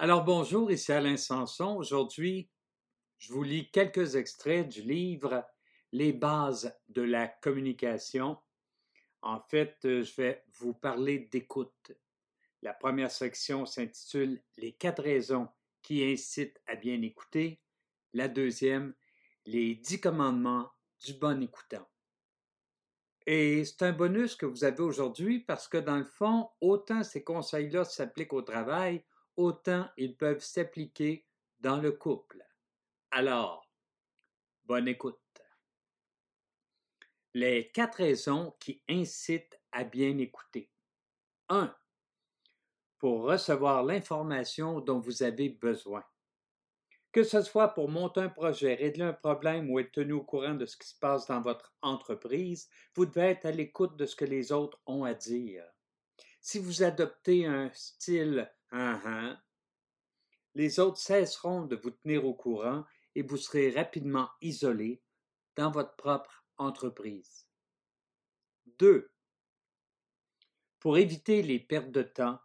Alors bonjour, ici Alain Sanson. Aujourd'hui, je vous lis quelques extraits du livre Les bases de la communication. En fait, euh, je vais vous parler d'écoute. La première section s'intitule Les quatre raisons qui incitent à bien écouter. La deuxième, Les dix commandements du bon écoutant. Et c'est un bonus que vous avez aujourd'hui parce que dans le fond, autant ces conseils-là s'appliquent au travail, autant ils peuvent s'appliquer dans le couple. Alors, bonne écoute. Les quatre raisons qui incitent à bien écouter. 1. Pour recevoir l'information dont vous avez besoin. Que ce soit pour monter un projet, régler un problème ou être tenu au courant de ce qui se passe dans votre entreprise, vous devez être à l'écoute de ce que les autres ont à dire. Si vous adoptez un style Uh-huh. Les autres cesseront de vous tenir au courant et vous serez rapidement isolé dans votre propre entreprise. 2. Pour éviter les pertes de temps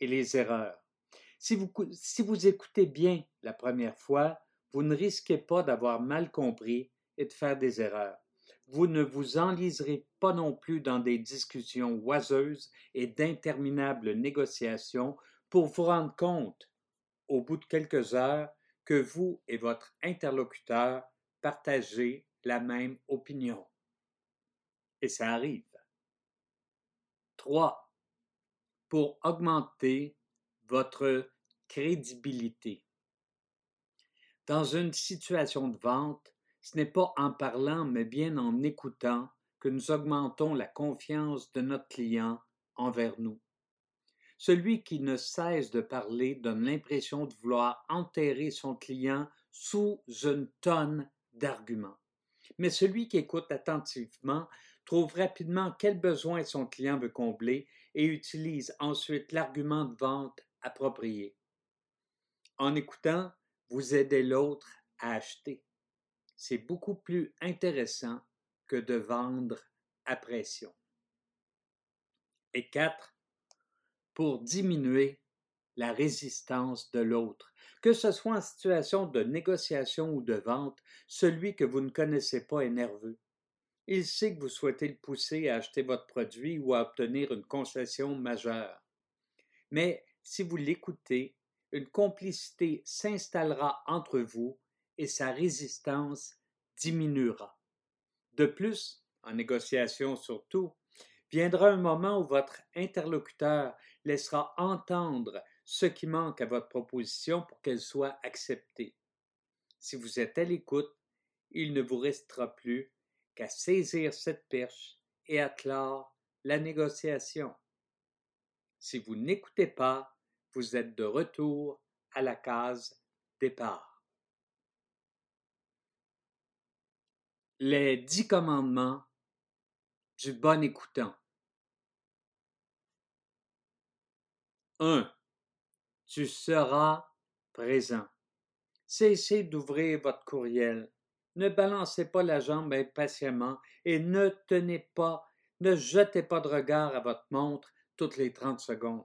et les erreurs. Si vous, si vous écoutez bien la première fois, vous ne risquez pas d'avoir mal compris et de faire des erreurs. Vous ne vous enliserez pas non plus dans des discussions oiseuses et d'interminables négociations pour vous rendre compte, au bout de quelques heures, que vous et votre interlocuteur partagez la même opinion. Et ça arrive. 3. Pour augmenter votre crédibilité. Dans une situation de vente, ce n'est pas en parlant, mais bien en écoutant que nous augmentons la confiance de notre client envers nous. Celui qui ne cesse de parler donne l'impression de vouloir enterrer son client sous une tonne d'arguments. Mais celui qui écoute attentivement trouve rapidement quel besoin son client veut combler et utilise ensuite l'argument de vente approprié. En écoutant, vous aidez l'autre à acheter. C'est beaucoup plus intéressant que de vendre à pression. Et quatre, pour diminuer la résistance de l'autre. Que ce soit en situation de négociation ou de vente, celui que vous ne connaissez pas est nerveux. Il sait que vous souhaitez le pousser à acheter votre produit ou à obtenir une concession majeure. Mais si vous l'écoutez, une complicité s'installera entre vous et sa résistance diminuera. De plus, en négociation surtout, viendra un moment où votre interlocuteur laissera entendre ce qui manque à votre proposition pour qu'elle soit acceptée. Si vous êtes à l'écoute, il ne vous restera plus qu'à saisir cette perche et à clore la négociation. Si vous n'écoutez pas, vous êtes de retour à la case départ. Les dix commandements du bon écoutant. 1. Tu seras présent. Cessez d'ouvrir votre courriel. Ne balancez pas la jambe impatiemment et ne tenez pas, ne jetez pas de regard à votre montre toutes les 30 secondes.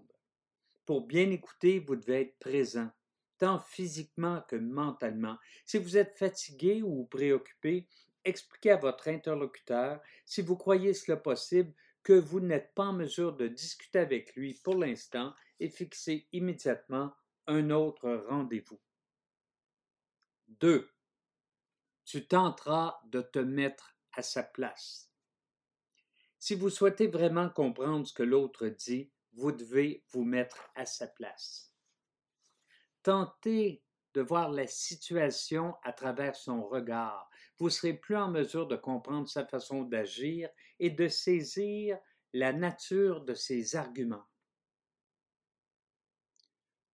Pour bien écouter, vous devez être présent, tant physiquement que mentalement. Si vous êtes fatigué ou préoccupé, expliquez à votre interlocuteur, si vous croyez cela possible, que vous n'êtes pas en mesure de discuter avec lui pour l'instant et fixez immédiatement un autre rendez-vous. 2. Tu tenteras de te mettre à sa place. Si vous souhaitez vraiment comprendre ce que l'autre dit, vous devez vous mettre à sa place. Tentez de voir la situation à travers son regard. Vous serez plus en mesure de comprendre sa façon d'agir et de saisir la nature de ses arguments.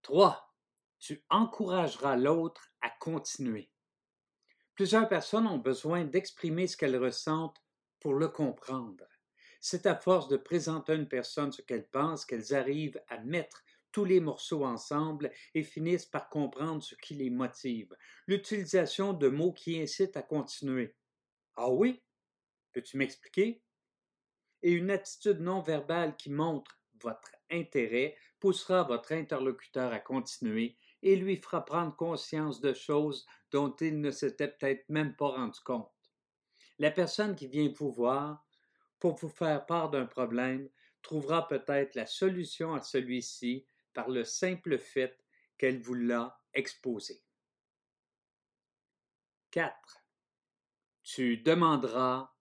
3. Tu encourageras l'autre à continuer. Plusieurs personnes ont besoin d'exprimer ce qu'elles ressentent pour le comprendre. C'est à force de présenter à une personne ce qu'elle pense qu'elles arrivent à mettre tous les morceaux ensemble et finissent par comprendre ce qui les motive. L'utilisation de mots qui incitent à continuer. Ah oui? Peux-tu m'expliquer? Et une attitude non verbale qui montre votre intérêt poussera votre interlocuteur à continuer et lui fera prendre conscience de choses dont il ne s'était peut-être même pas rendu compte. La personne qui vient vous voir pour vous faire part d'un problème trouvera peut-être la solution à celui-ci par le simple fait qu'elle vous l'a exposé. 4. Tu demanderas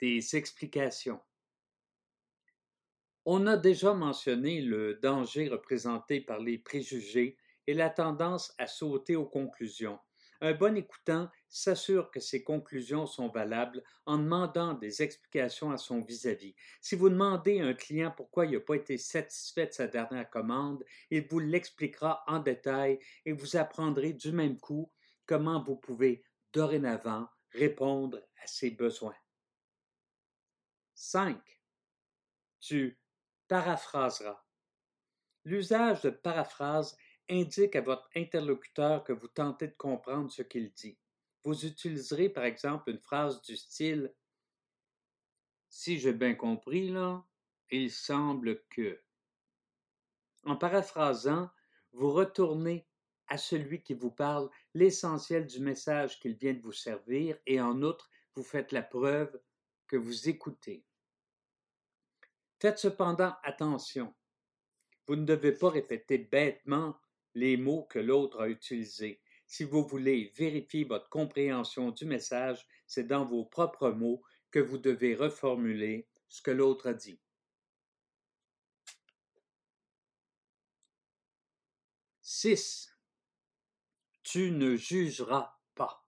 des explications. On a déjà mentionné le danger représenté par les préjugés et la tendance à sauter aux conclusions. Un bon écoutant s'assure que ses conclusions sont valables en demandant des explications à son vis-à-vis. Si vous demandez à un client pourquoi il n'a pas été satisfait de sa dernière commande, il vous l'expliquera en détail et vous apprendrez du même coup comment vous pouvez dorénavant répondre à ses besoins. 5. Tu paraphraseras. L'usage de paraphrase indique à votre interlocuteur que vous tentez de comprendre ce qu'il dit. Vous utiliserez par exemple une phrase du style Si j'ai bien compris, là, il semble que. En paraphrasant, vous retournez à celui qui vous parle l'essentiel du message qu'il vient de vous servir et en outre, vous faites la preuve que vous écoutez. Faites cependant attention. Vous ne devez pas répéter bêtement les mots que l'autre a utilisés. Si vous voulez vérifier votre compréhension du message, c'est dans vos propres mots que vous devez reformuler ce que l'autre a dit. 6. Tu ne jugeras pas.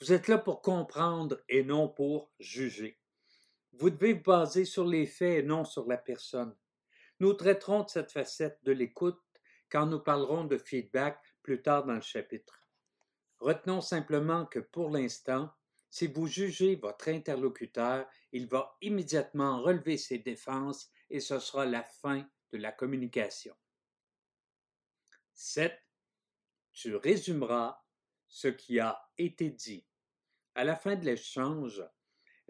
Vous êtes là pour comprendre et non pour juger. Vous devez vous baser sur les faits et non sur la personne. Nous traiterons de cette facette de l'écoute quand nous parlerons de feedback plus tard dans le chapitre. Retenons simplement que pour l'instant, si vous jugez votre interlocuteur, il va immédiatement relever ses défenses et ce sera la fin de la communication. 7. Tu résumeras ce qui a été dit. À la fin de l'échange,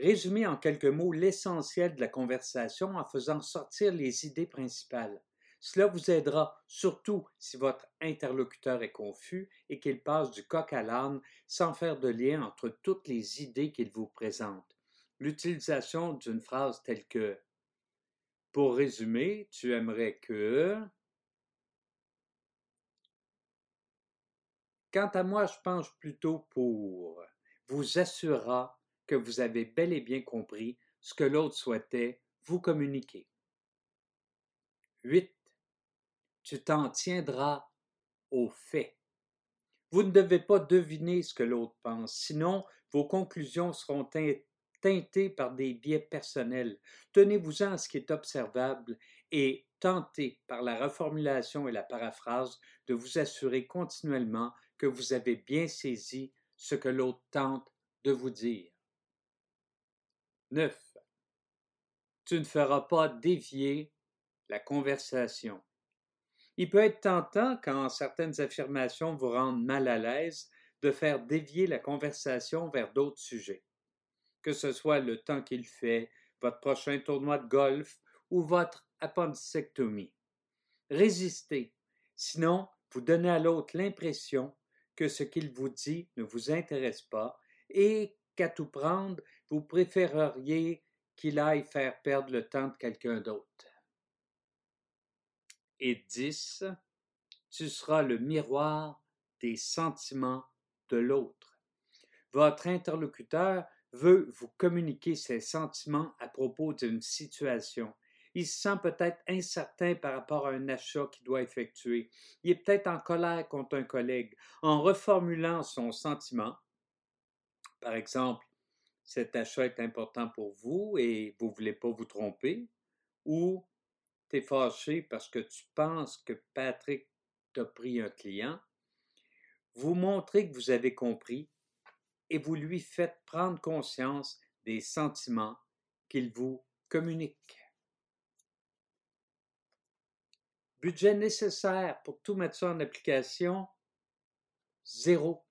résumez en quelques mots l'essentiel de la conversation en faisant sortir les idées principales. Cela vous aidera surtout si votre interlocuteur est confus et qu'il passe du coq à l'âne sans faire de lien entre toutes les idées qu'il vous présente. L'utilisation d'une phrase telle que Pour résumer, tu aimerais que Quant à moi, je penche plutôt pour vous assurera que vous avez bel et bien compris ce que l'autre souhaitait vous communiquer. 8 tu t'en tiendras aux faits. Vous ne devez pas deviner ce que l'autre pense, sinon vos conclusions seront teintées par des biais personnels. Tenez-vous-en à ce qui est observable et tentez, par la reformulation et la paraphrase, de vous assurer continuellement que vous avez bien saisi ce que l'autre tente de vous dire. 9. Tu ne feras pas dévier la conversation. Il peut être tentant, quand certaines affirmations vous rendent mal à l'aise, de faire dévier la conversation vers d'autres sujets. Que ce soit le temps qu'il fait, votre prochain tournoi de golf ou votre appendicectomie. Résistez, sinon vous donnez à l'autre l'impression que ce qu'il vous dit ne vous intéresse pas et qu'à tout prendre, vous préféreriez qu'il aille faire perdre le temps de quelqu'un d'autre? Et 10, tu seras le miroir des sentiments de l'autre. Votre interlocuteur veut vous communiquer ses sentiments à propos d'une situation. Il se sent peut-être incertain par rapport à un achat qu'il doit effectuer. Il est peut-être en colère contre un collègue. En reformulant son sentiment, par exemple, cet achat est important pour vous et vous ne voulez pas vous tromper, ou tu fâché parce que tu penses que Patrick t'a pris un client, vous montrez que vous avez compris et vous lui faites prendre conscience des sentiments qu'il vous communique. Budget nécessaire pour tout mettre ça en application, zéro.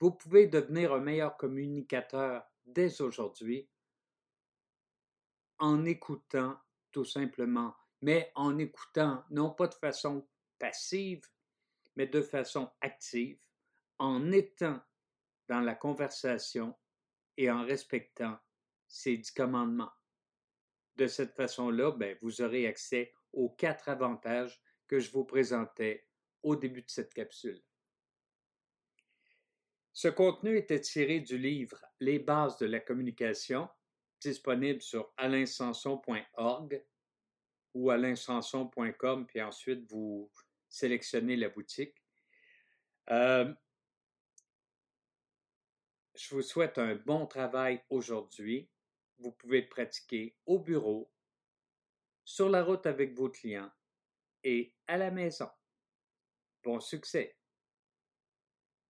Vous pouvez devenir un meilleur communicateur dès aujourd'hui en écoutant tout simplement mais en écoutant non pas de façon passive, mais de façon active, en étant dans la conversation et en respectant ces dix commandements. De cette façon-là, ben, vous aurez accès aux quatre avantages que je vous présentais au début de cette capsule. Ce contenu était tiré du livre Les bases de la communication, disponible sur alainsanson.org ou alainsanson.com, puis ensuite vous sélectionnez la boutique. Euh, je vous souhaite un bon travail aujourd'hui. Vous pouvez pratiquer au bureau, sur la route avec vos clients et à la maison. Bon succès!